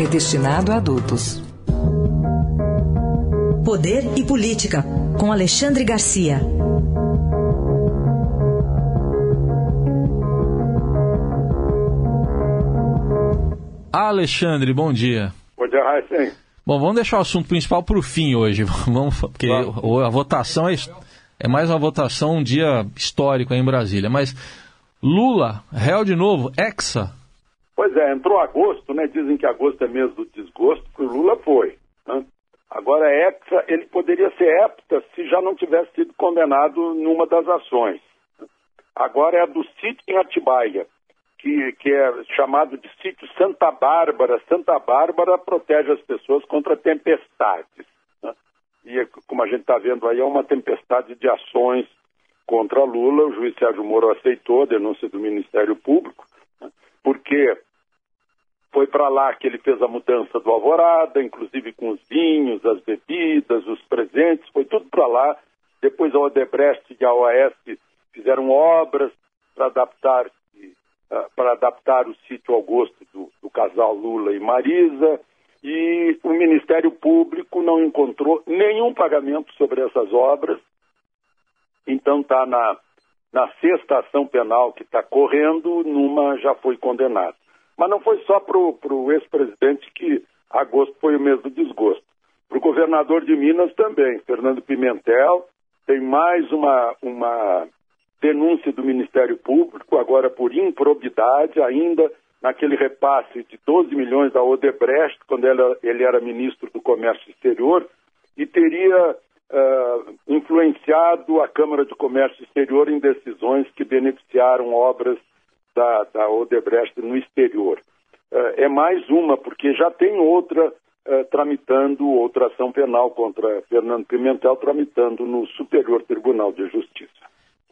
é destinado a adultos. Poder e Política, com Alexandre Garcia. Alexandre, bom dia. Bom dia, Raíssen. Bom, vamos deixar o assunto principal para o fim hoje, vamos, porque a votação é, é mais uma votação, um dia histórico aí em Brasília. Mas Lula, réu de novo, Hexa, Pois é, entrou agosto, né? Dizem que agosto é mês do desgosto, que o Lula foi. Né? Agora, hexa, ele poderia ser hepta se já não tivesse sido condenado numa das ações. Agora é a do sítio em Atibaia, que, que é chamado de sítio Santa Bárbara. Santa Bárbara protege as pessoas contra tempestades. Né? E como a gente está vendo aí, é uma tempestade de ações contra Lula. O juiz Sérgio Moro aceitou a denúncia do Ministério Público, né? porque foi para lá que ele fez a mudança do Alvorada, inclusive com os vinhos, as bebidas, os presentes, foi tudo para lá. Depois a Odebrecht e a OAS fizeram obras para adaptar uh, para adaptar o sítio ao gosto do, do casal Lula e Marisa. E o Ministério Público não encontrou nenhum pagamento sobre essas obras. Então está na, na sexta ação penal que está correndo, numa já foi condenado. Mas não foi só para o ex-presidente que agosto foi o mês do desgosto. Para o governador de Minas também, Fernando Pimentel, tem mais uma, uma denúncia do Ministério Público, agora por improbidade, ainda naquele repasse de 12 milhões da Odebrecht, quando ele, ele era ministro do Comércio Exterior, e teria uh, influenciado a Câmara de Comércio Exterior em decisões que beneficiaram obras da, da Odebrecht no exterior. Uh, é mais uma, porque já tem outra uh, tramitando, outra ação penal contra Fernando Pimentel, tramitando no Superior Tribunal de Justiça.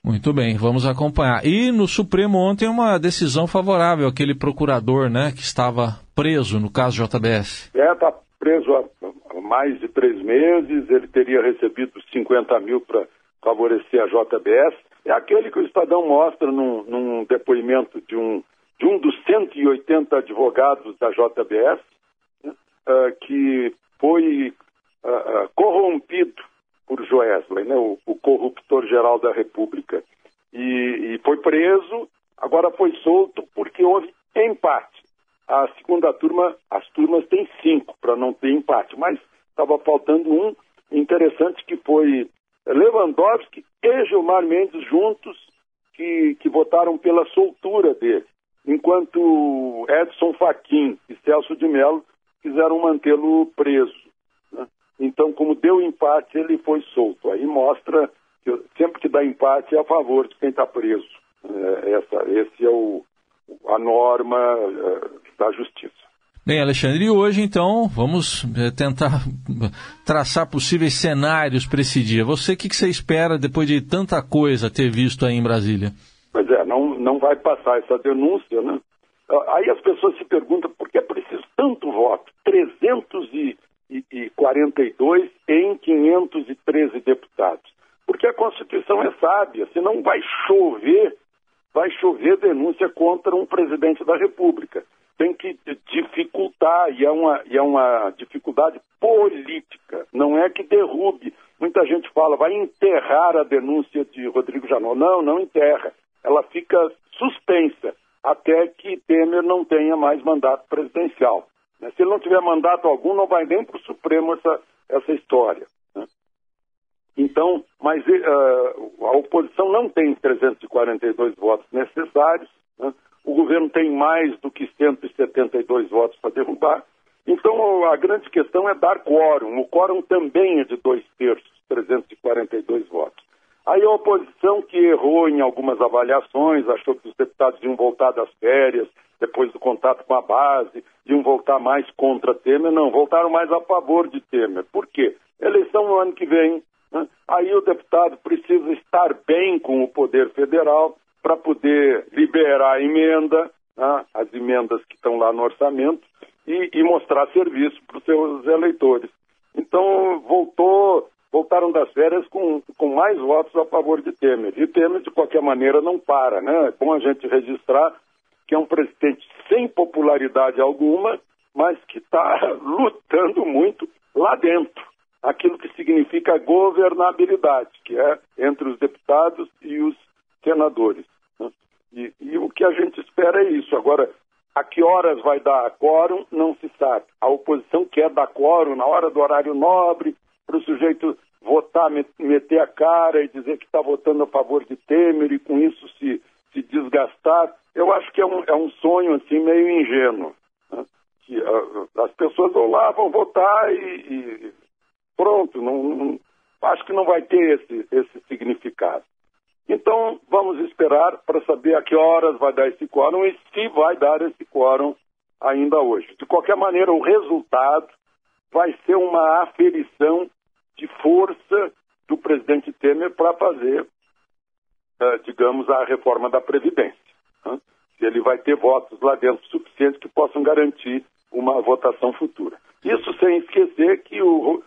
Muito bem, vamos acompanhar. E no Supremo ontem uma decisão favorável àquele procurador, né, que estava preso no caso JBS. É, está preso há mais de três meses, ele teria recebido 50 mil para favorecer a JBS. É aquele que o Estadão mostra num, num depoimento de um, de um dos 180 advogados da JBS, né, uh, que foi uh, uh, corrompido por Joesley, né, o, o corruptor geral da República. E, e, foi preso, agora foi solto porque houve empate. A segunda turma, as turmas têm cinco para não ter empate, mas estava faltando um interessante que foi Lewandowski e Gilmar Mendes juntos que, que votaram pela soltura dele, enquanto Edson Fachin e Celso de Mello quiseram mantê-lo preso. Né? Então, como deu empate, ele foi solto. Aí mostra que sempre que dá empate é a favor de quem está preso. É, essa, esse é o, a norma é, da justiça. Bem, Alexandre, e hoje então vamos eh, tentar traçar possíveis cenários para esse dia. Você, o que, que, você espera depois de tanta coisa ter visto aí em Brasília? Pois é, não, não vai passar essa denúncia, né? Aí as pessoas se perguntam por que é preciso tanto voto? 342 em 513 deputados. Porque a Constituição é sábia, senão vai chover, vai chover denúncia contra um presidente da República tem que dificultar, e é, uma, e é uma dificuldade política, não é que derrube. Muita gente fala, vai enterrar a denúncia de Rodrigo Janot. Não, não enterra. Ela fica suspensa até que Temer não tenha mais mandato presidencial. Né? Se ele não tiver mandato algum, não vai nem para o Supremo essa, essa história. Né? Então, mas uh, a oposição não tem 342 votos necessários, né? O governo tem mais do que 172 votos para derrubar. Então, a grande questão é dar quórum. O quórum também é de dois terços, 342 votos. Aí a oposição que errou em algumas avaliações, achou que os deputados iam voltar das férias, depois do contato com a base, iam voltar mais contra Temer, não, voltaram mais a favor de Temer. Por quê? Eleição no ano que vem, né? aí o deputado precisa estar bem com o poder federal para poder liberar a emenda, né? as emendas que estão lá no orçamento, e, e mostrar serviço para os seus eleitores. Então, voltou, voltaram das férias com, com mais votos a favor de Temer. E Temer, de qualquer maneira, não para, né? É bom a gente registrar que é um presidente sem popularidade alguma, mas que está lutando muito lá dentro. Aquilo que significa governabilidade, que é entre os deputados e os senadores. E, e o que a gente espera é isso. Agora, a que horas vai dar quórum, não se sabe. A oposição quer dar quórum na hora do horário nobre, para o sujeito votar, meter a cara e dizer que está votando a favor de Temer e com isso se, se desgastar. Eu acho que é um, é um sonho assim meio ingênuo. Né? Que, uh, as pessoas vão lá, vão votar e, e pronto. Não, não, acho que não vai ter esse, esse significado. Então, vamos esperar para saber a que horas vai dar esse quórum e se vai dar esse quórum ainda hoje. De qualquer maneira, o resultado vai ser uma aferição de força do presidente Temer para fazer, uh, digamos, a reforma da Previdência. Né? Se ele vai ter votos lá dentro suficientes que possam garantir uma votação futura. Isso sem esquecer que o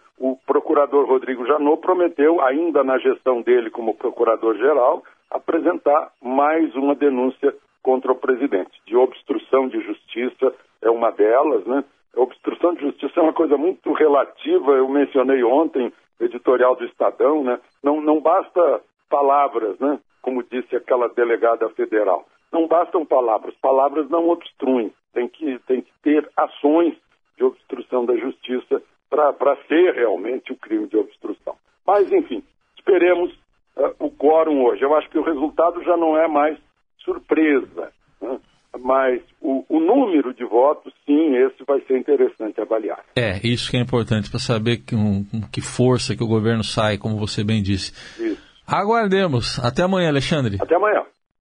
procurador Rodrigo Janot prometeu, ainda na gestão dele como procurador-geral, apresentar mais uma denúncia contra o presidente, de obstrução de justiça é uma delas, né? obstrução de justiça é uma coisa muito relativa, eu mencionei ontem, editorial do Estadão, né? Não, não basta palavras, né? Como disse aquela delegada federal. Não bastam palavras, palavras não obstruem, tem que, tem que ter ações de obstrução da justiça para ser realmente o crime de obstrução. Mas, enfim, esperemos uh, o quórum hoje. Eu acho que o resultado já não é mais surpresa, né? mas o, o, número de votos, sim, esse vai ser interessante avaliar. É, isso que é importante para saber que, um, que força que o governo sai, como você bem disse. Isso. Aguardemos. Até amanhã, Alexandre. Até amanhã.